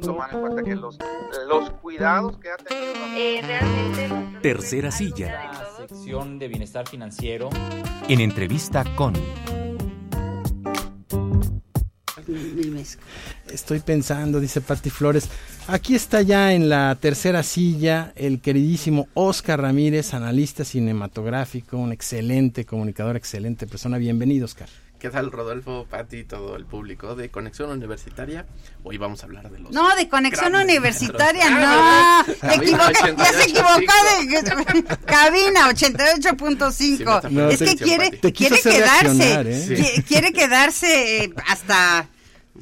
tomar en cuenta que los, los cuidados que ha tenido. Eh, realmente. Tercera silla. La sección de bienestar financiero. En entrevista con. Estoy pensando, dice Patti Flores. Aquí está ya en la tercera silla el queridísimo Oscar Ramírez, analista cinematográfico, un excelente comunicador, excelente persona. Bienvenido, Oscar. ¿Qué tal, Rodolfo, Pati y todo el público de Conexión Universitaria? Hoy vamos a hablar de los. No, de Conexión Universitaria, maestros. no. Ah, equivoca- ya se equivocó de cabina Sí, me 88.5. tapó es la que quiere, quiso quiere quedarse. reaccionar, ¿eh? Sí. Quiere quedarse eh, hasta.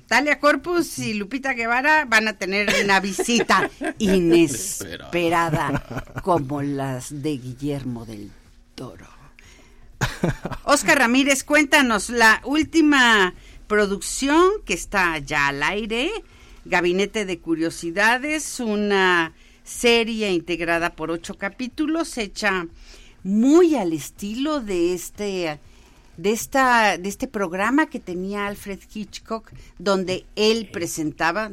Talia Corpus y Lupita Guevara van a tener una visita inesperada como las de Guillermo del Toro. Oscar Ramírez, cuéntanos la última producción que está ya al aire, Gabinete de Curiosidades, una serie integrada por ocho capítulos, hecha muy al estilo de este de esta de este programa que tenía Alfred Hitchcock donde él presentaba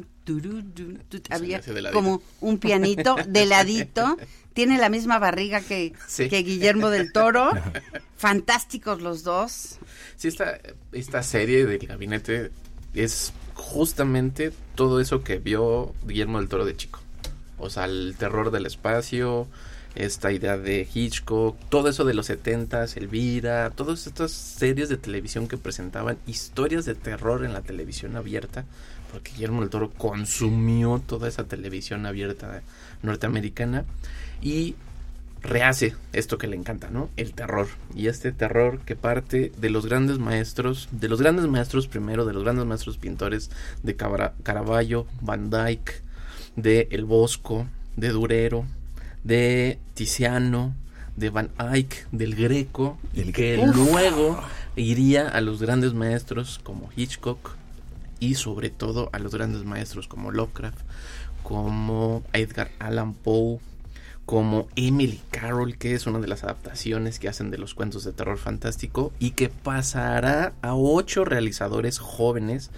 había como un pianito de ladito tiene la misma barriga que, Sí. que Guillermo del Toro fantásticos los dos Sí, esta, esta serie del gabinete es justamente todo eso que vio Guillermo del Toro de chico. O sea, el terror del espacio, esta idea de Hitchcock, todo eso de los setentas, Elvira, todas estas series de televisión que presentaban historias de terror en la televisión abierta, porque Guillermo del Toro consumió toda esa televisión abierta norteamericana y rehace esto que le encanta, ¿no? El terror. Y este terror que parte de los grandes maestros, de los grandes maestros primero, de los grandes maestros pintores de Caravaggio, Van Dyck, de El Bosco, de Durero, de Tiziano, de Van Eyck, del Greco, y que luego iría a los grandes maestros como Hitchcock y sobre todo a los grandes maestros como Lovecraft, como Edgar Allan Poe, como Emily Carroll, que es una de las adaptaciones que hacen de los cuentos de terror fantástico y que pasará a ocho realizadores jóvenes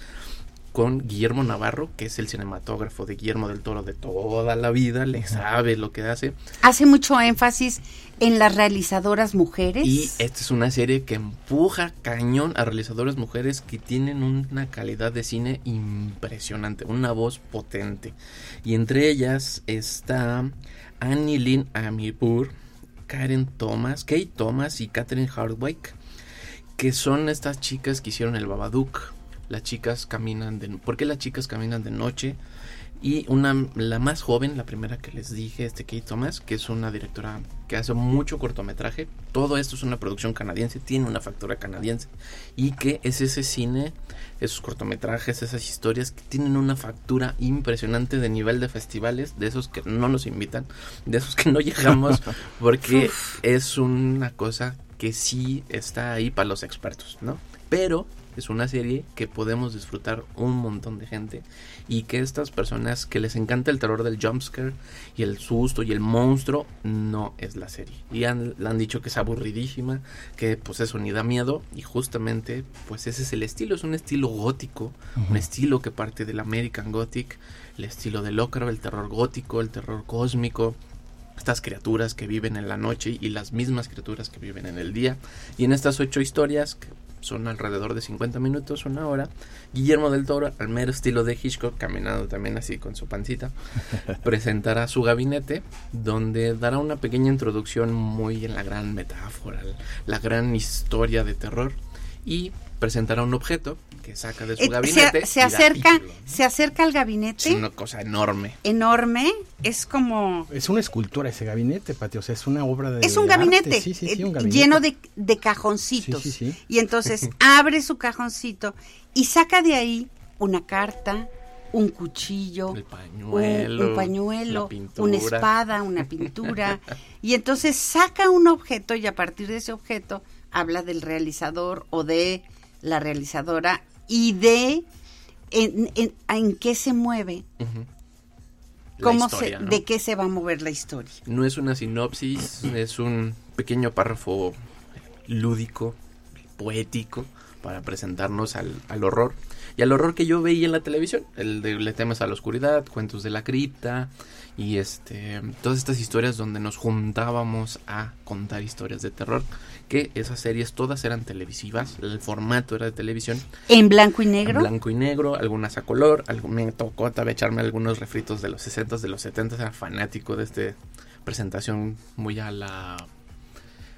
con Guillermo Navarro, que es el cinematógrafo de Guillermo del Toro de toda la vida, le sabe lo que hace. hace mucho énfasis en las realizadoras mujeres Y esta es una serie que empuja cañón a realizadoras mujeres que tienen una calidad de cine impresionante, una voz potente. Y entre ellas está Annie Lynn Amirpour, Karen Thomas, Kate Thomas y Catherine Hardwick, que son estas chicas que hicieron el Babadook. Las chicas caminan de... ¿Por qué las chicas caminan de noche? Y una, la más joven, la primera que les dije, este Kate Thomas, que es una directora que hace mucho cortometraje. Todo esto es una producción canadiense, tiene una factura canadiense. Y que es ese cine, esos cortometrajes, esas historias que tienen una factura impresionante de nivel de festivales, de esos que no nos invitan, de esos que no llegamos, porque es una cosa que sí está ahí para los expertos, ¿no? Pero es una serie que podemos disfrutar un montón de gente y que estas personas que les encanta el terror del jumpscare y el susto y el monstruo no es la serie y han, le han dicho que es aburridísima que pues eso ni da miedo y justamente pues ese es el estilo es un estilo gótico un estilo que parte del American Gothic el estilo del Lovecraft el terror gótico el terror cósmico estas criaturas que viven en la noche y las mismas criaturas que viven en el día. Y en estas ocho historias, son alrededor de 50 minutos, una hora, Guillermo del Toro, al mero estilo de Hitchcock, caminando también así con su pancita, presentará su gabinete, donde dará una pequeña introducción muy en la gran metáfora, la gran historia de terror, y presentará un objeto que saca de su Eh, gabinete. se, acerca título, ¿no? se acerca al Es gabinete una cosa enorme. enorme es como Es una escultura ese gabinete, Pati, o sea, es una obra de es un de arte. gabinete, Sí, sí, sí, eh, un gabinete. lleno de, de cajoncitos. Sí, sí, sí. Y entonces abre su cajoncito y saca de ahí una carta, un cuchillo, El un, pañuelo, un pañuelo, una espada, una pintura. y entonces saca un objeto y a partir de ese objeto habla del realizador o de la realizadora y de en, en- en qué se mueve, cómo historia, se, ¿no? de qué se va a mover la historia. No es una sinopsis, es un pequeño párrafo lúdico, poético, para presentarnos al, al horror y al horror que yo veía en la televisión, el de Le temas a la oscuridad, Cuentos de la cripta y este todas estas historias donde nos juntábamos a contar historias de terror, que esas series todas eran televisivas, el formato era de televisión, En blanco y negro. en blanco y negro, algunas a color, algo, me tocó también echarme algunos refritos de los 60 de los 70 era fanático de esta presentación muy a la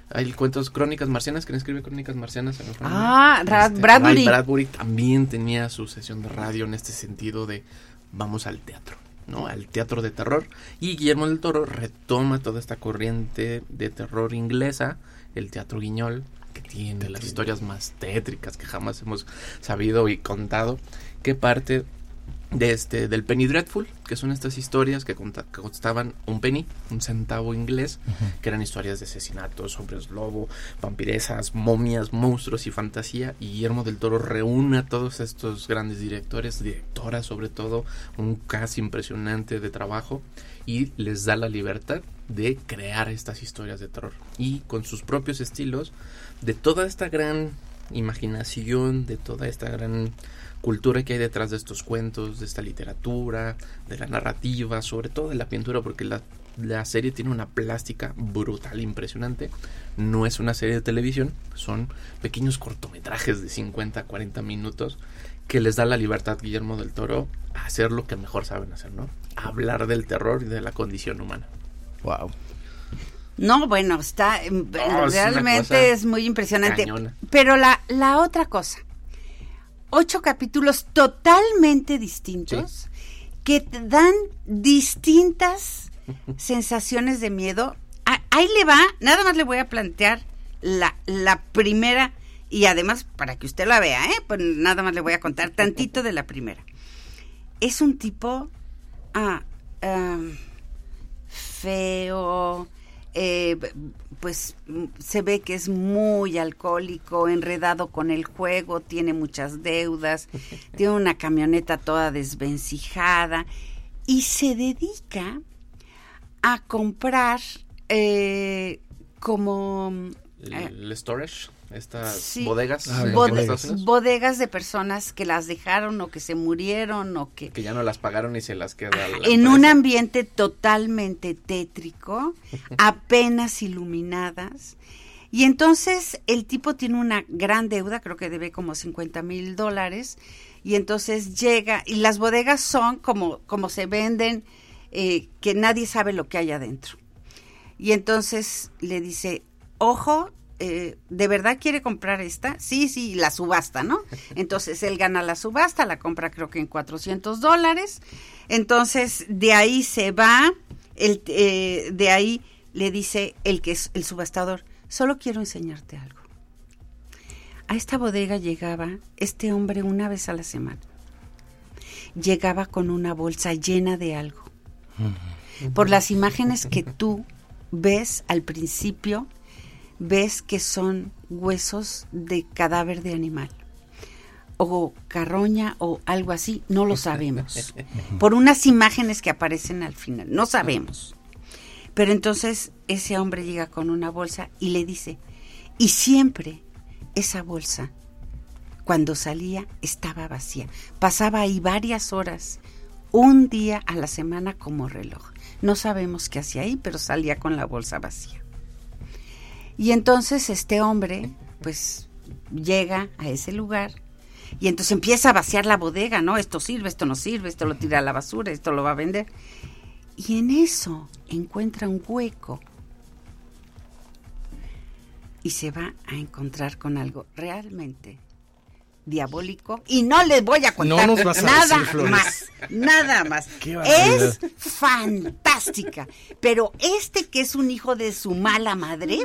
hay cuentos Crónicas Marcianas, ¿quién escribe Crónicas Marcianas? en el fondo? Ah, Este, Bradbury. Ray Bradbury también tenía su sesión de radio en este sentido de vamos al teatro, ¿no? Al teatro de terror. Y Guillermo del Toro retoma toda esta corriente de terror inglesa, el teatro guiñol, que tiene las historias más tétricas que jamás hemos sabido y contado, que parte de este del Penny Dreadful, que son estas historias que, conta- que costaban un penny, un centavo inglés, que eran historias de asesinatos, hombres lobo, vampiresas, momias, monstruos y fantasía. Y Guillermo del Toro reúne a todos estos grandes directores, directoras sobre todo, un cast impresionante de trabajo y les da la libertad de crear estas historias de terror. Y con sus propios estilos, de toda esta gran imaginación, de toda esta gran cultura que hay detrás de estos cuentos, de esta literatura, de la narrativa, sobre todo de la pintura, porque la, la serie tiene una plástica brutal, impresionante. No es una serie de televisión, son pequeños cortometrajes de 50, 40 minutos que les da la libertad Guillermo del Toro a hacer lo que mejor saben hacer, ¿no? Hablar del terror y de la condición humana. Wow. No, bueno, está realmente es muy impresionante. cañona. Pero la, la otra cosa, ocho capítulos totalmente distintos que te dan distintas sensaciones de miedo. Ah, Ahí le va, nada más le voy a plantear la, la primera y además para que usted la vea, ¿eh? Pues nada más le voy a contar tantito de la primera. Es un tipo ah, am, feo, eh, pues se ve que es muy alcohólico, enredado con el juego, tiene muchas deudas, tiene una camioneta toda desvencijada y se dedica a comprar eh, como el storage, estas sí, bodegas Ah, en Estados bodegas de personas que las dejaron o que se murieron o que que ya no las pagaron y se las queda la en un ambiente totalmente tétrico, apenas iluminadas. Y entonces el tipo tiene una gran deuda, creo que debe como 50 mil dólares, y entonces llega, y las bodegas son como, como se venden, eh, que nadie sabe lo que hay adentro. Y entonces le dice, ojo, eh, ¿de verdad quiere comprar esta? Sí, sí, la subasta, ¿no? Entonces él gana la subasta, la compra creo que en 400 dólares. Entonces de ahí se va, el, eh, de ahí le dice el que es el subastador, solo quiero enseñarte algo. A esta bodega llegaba este hombre una vez a la semana. Llegaba con una bolsa llena de algo. Por las imágenes que tú ves al principio, ves que son huesos de cadáver de animal o carroña o algo así, no lo sabemos. Por unas imágenes que aparecen al final, no sabemos. Pero entonces ese hombre llega con una bolsa y le dice, y siempre esa bolsa, cuando salía, estaba vacía. Pasaba ahí varias horas, un día a la semana como reloj. No sabemos qué hacía ahí, pero salía con la bolsa vacía. Y entonces este hombre, pues, llega a ese lugar y entonces empieza a vaciar la bodega, ¿no? Esto sirve, esto no sirve, esto lo tira a la basura, esto lo va a vender. Y en eso encuentra un hueco y se va a encontrar con algo realmente diabólico y no les voy a contar No a nada más, nada más. Es fantástica, pero este que es un hijo de su mala madre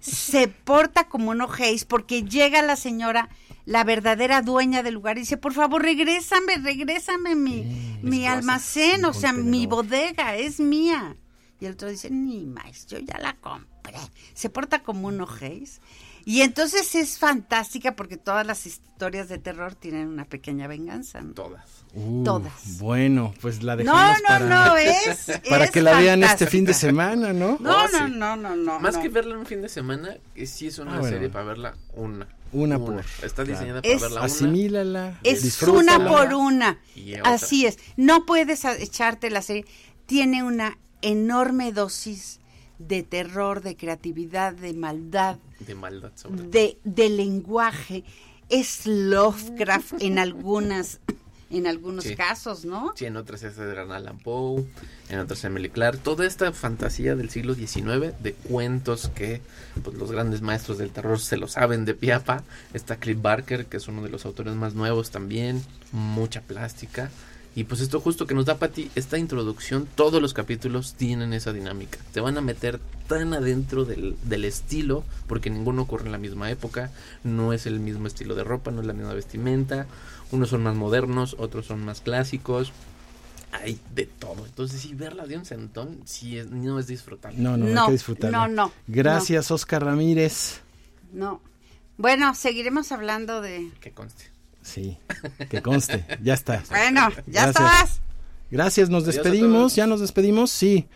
se porta como un ojéis porque llega la señora, la verdadera dueña del lugar y dice, por favor, regrésame, regrésame mi, mi almacén, mi o sea, mi contenedor". bodega, es mía. Y el otro dice, ni más, yo ya la compré. Se porta como un ojéis. Y entonces es fantástica porque todas las historias de terror tienen una pequeña venganza. ¿no? Todas. Uh, Todas. Bueno, pues la No, dejamos no, para, no, es. para es que la vean este fantástica. fin de semana, ¿no? No, Oh, no, sí. no, no, no. Más no. que verla en un fin de semana, sí es una Ah, bueno. serie para verla una. Una por, Está claro. diseñada para Es- verla una. Asimílala, Es una por una. Así es. No puedes a- echarte la serie. Tiene una enorme dosis de terror, de creatividad, de maldad, De maldad sobre todo. de, de lenguaje. Es Lovecraft en algunas, en algunos Sí. casos, ¿no? Sí, en otras es Edgar Allan Poe, en otras Emily Clark. Toda esta fantasía del siglo XIX de cuentos que pues, los grandes maestros del terror se lo saben de piapa. Está Cliff Barker, que es uno de los autores más nuevos también. Mucha plástica. Y pues esto justo que nos da Pati, esta introducción, todos los capítulos tienen esa dinámica. Te van a meter tan adentro del, del estilo, porque ninguno ocurre en la misma época, no es el mismo estilo de ropa, no es la misma vestimenta, unos son más modernos, otros son más clásicos, hay de todo. Entonces, sí, verla de un centón, sí, es, no es disfrutable. No, no, hay No, que disfrutarla. no, no, Gracias, Oscar Ramírez. No. Bueno, seguiremos hablando de. Que conste. Sí, que conste, ya está. Bueno, ya Gracias. estás. Gracias, nos despedimos, ya nos despedimos, sí.